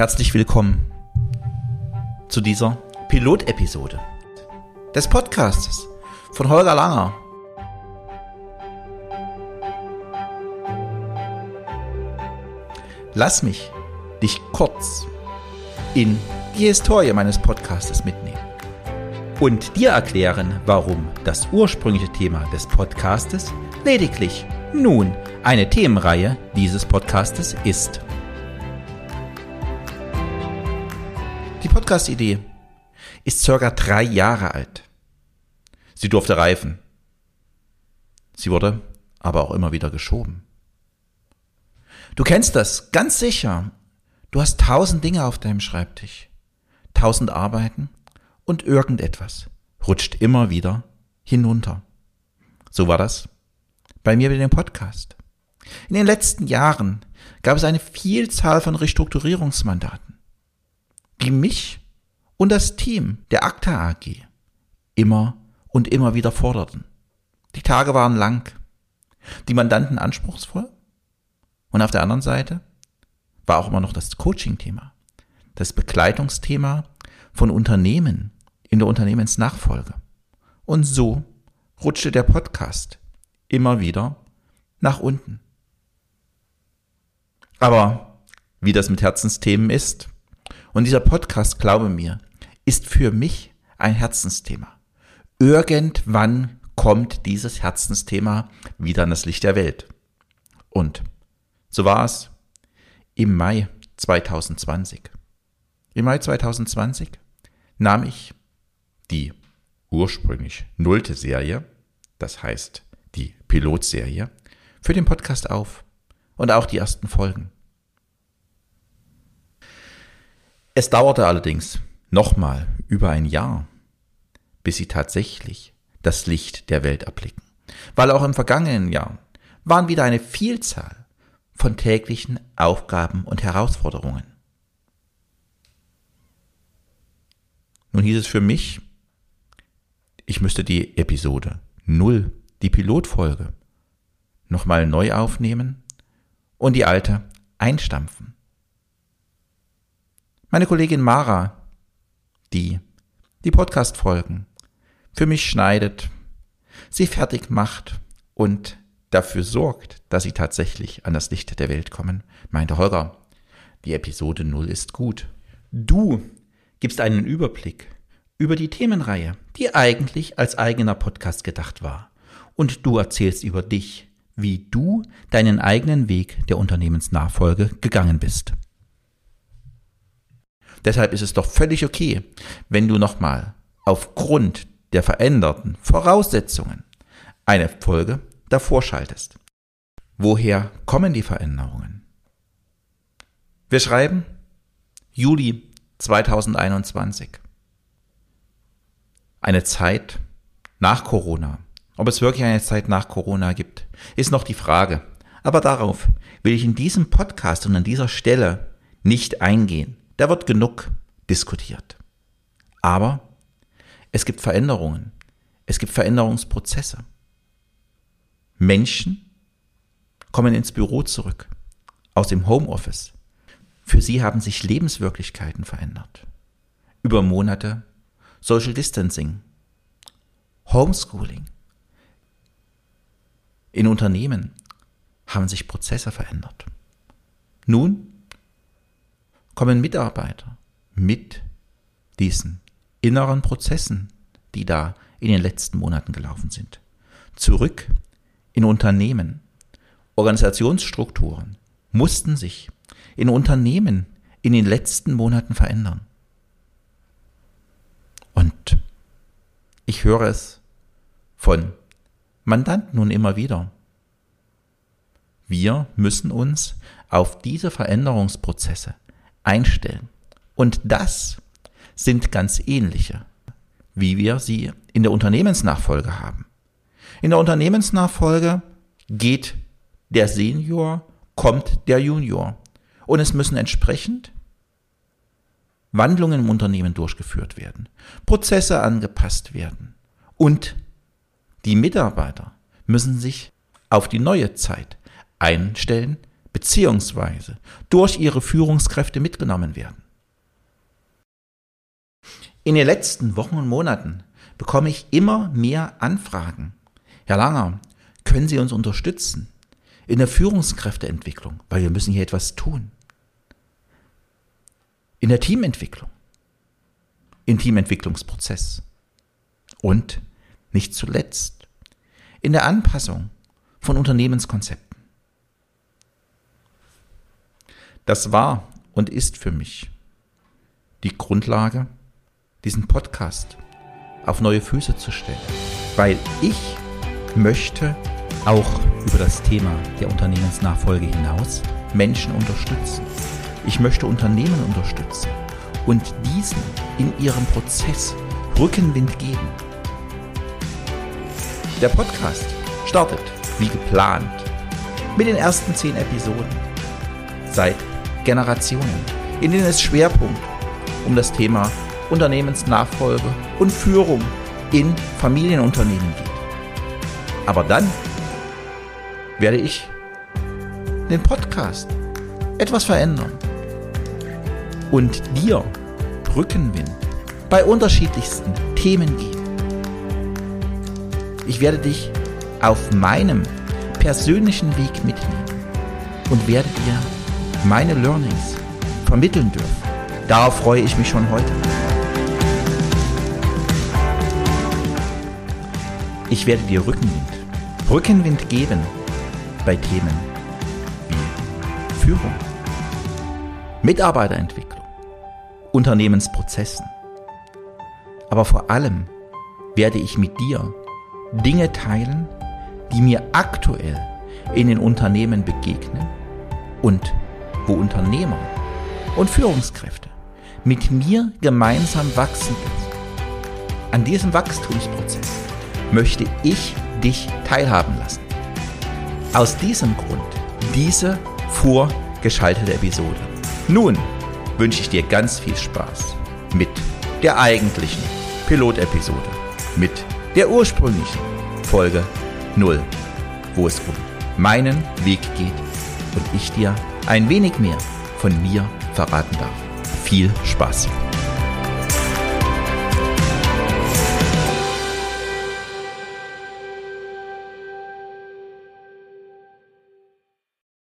Herzlich willkommen zu dieser Pilotepisode des Podcasts von Holger Langer. Lass mich dich kurz in die Historie meines Podcastes mitnehmen und dir erklären, warum das ursprüngliche Thema des Podcastes lediglich nun eine Themenreihe dieses Podcastes ist. Podcast-Idee ist circa drei Jahre alt. Sie durfte reifen. Sie wurde aber auch immer wieder geschoben. Du kennst das, ganz sicher. Du hast tausend Dinge auf deinem Schreibtisch, tausend Arbeiten und irgendetwas rutscht immer wieder hinunter. So war das bei mir mit dem Podcast. In den letzten Jahren gab es eine Vielzahl von Restrukturierungsmandaten, die mich und das Team der ACTA AG immer und immer wieder forderten. Die Tage waren lang, die Mandanten anspruchsvoll und auf der anderen Seite war auch immer noch das Coaching-Thema, das Begleitungsthema von Unternehmen in der Unternehmensnachfolge. Und so rutschte der Podcast immer wieder nach unten. Aber wie das mit Herzensthemen ist, und dieser Podcast, glaube mir, ist für mich ein Herzensthema. Irgendwann kommt dieses Herzensthema wieder an das Licht der Welt. Und so war es im Mai 2020. Im Mai 2020 nahm ich die ursprünglich nullte Serie, das heißt die Pilotserie, für den Podcast auf und auch die ersten Folgen. Es dauerte allerdings nochmal über ein Jahr, bis sie tatsächlich das Licht der Welt erblicken, weil auch im vergangenen Jahr waren wieder eine Vielzahl von täglichen Aufgaben und Herausforderungen. Nun hieß es für mich, ich müsste die Episode 0, die Pilotfolge, nochmal neu aufnehmen und die alte einstampfen. Meine Kollegin Mara, die die Podcast-Folgen für mich schneidet, sie fertig macht und dafür sorgt, dass sie tatsächlich an das Licht der Welt kommen, meinte Holger, die Episode 0 ist gut. Du gibst einen Überblick über die Themenreihe, die eigentlich als eigener Podcast gedacht war. Und du erzählst über dich, wie du deinen eigenen Weg der Unternehmensnachfolge gegangen bist. Deshalb ist es doch völlig okay, wenn du nochmal aufgrund der veränderten Voraussetzungen eine Folge davor schaltest. Woher kommen die Veränderungen? Wir schreiben Juli 2021 eine Zeit nach Corona. Ob es wirklich eine Zeit nach Corona gibt, ist noch die Frage. Aber darauf will ich in diesem Podcast und an dieser Stelle nicht eingehen. Da wird genug diskutiert. Aber es gibt Veränderungen. Es gibt Veränderungsprozesse. Menschen kommen ins Büro zurück, aus dem Homeoffice. Für sie haben sich Lebenswirklichkeiten verändert. Über Monate Social Distancing, Homeschooling. In Unternehmen haben sich Prozesse verändert. Nun kommen Mitarbeiter mit diesen inneren Prozessen, die da in den letzten Monaten gelaufen sind, zurück in Unternehmen. Organisationsstrukturen mussten sich in Unternehmen in den letzten Monaten verändern. Und ich höre es von Mandanten nun immer wieder. Wir müssen uns auf diese Veränderungsprozesse einstellen. Und das sind ganz ähnliche, wie wir sie in der Unternehmensnachfolge haben. In der Unternehmensnachfolge geht der Senior, kommt der Junior. Und es müssen entsprechend Wandlungen im Unternehmen durchgeführt werden, Prozesse angepasst werden und die Mitarbeiter müssen sich auf die neue Zeit einstellen beziehungsweise durch ihre Führungskräfte mitgenommen werden. In den letzten Wochen und Monaten bekomme ich immer mehr Anfragen. Herr Langer, können Sie uns unterstützen in der Führungskräfteentwicklung, weil wir müssen hier etwas tun. In der Teamentwicklung, im Teamentwicklungsprozess und nicht zuletzt in der Anpassung von Unternehmenskonzepten. Das war und ist für mich die Grundlage, diesen Podcast auf neue Füße zu stellen. Weil ich möchte auch über das Thema der Unternehmensnachfolge hinaus Menschen unterstützen. Ich möchte Unternehmen unterstützen und diesen in ihrem Prozess Rückenwind geben. Der Podcast startet wie geplant mit den ersten zehn Episoden seit Generationen, in denen es Schwerpunkt um das Thema Unternehmensnachfolge und Führung in Familienunternehmen geht. Aber dann werde ich den Podcast etwas verändern und dir Rückenwind bei unterschiedlichsten Themen geben. Ich werde dich auf meinem persönlichen Weg mitnehmen und werde dir meine Learnings vermitteln dürfen. Darauf freue ich mich schon heute. Ich werde dir Rückenwind, Rückenwind geben bei Themen wie Führung, Mitarbeiterentwicklung, Unternehmensprozessen. Aber vor allem werde ich mit dir Dinge teilen, die mir aktuell in den Unternehmen begegnen und wo Unternehmer und Führungskräfte mit mir gemeinsam wachsen dürfen. An diesem Wachstumsprozess möchte ich dich teilhaben lassen. Aus diesem Grund diese vorgeschaltete Episode. Nun wünsche ich dir ganz viel Spaß mit der eigentlichen Pilotepisode, mit der ursprünglichen Folge 0, wo es um meinen Weg geht und ich dir ein wenig mehr von mir verraten darf. Viel Spaß!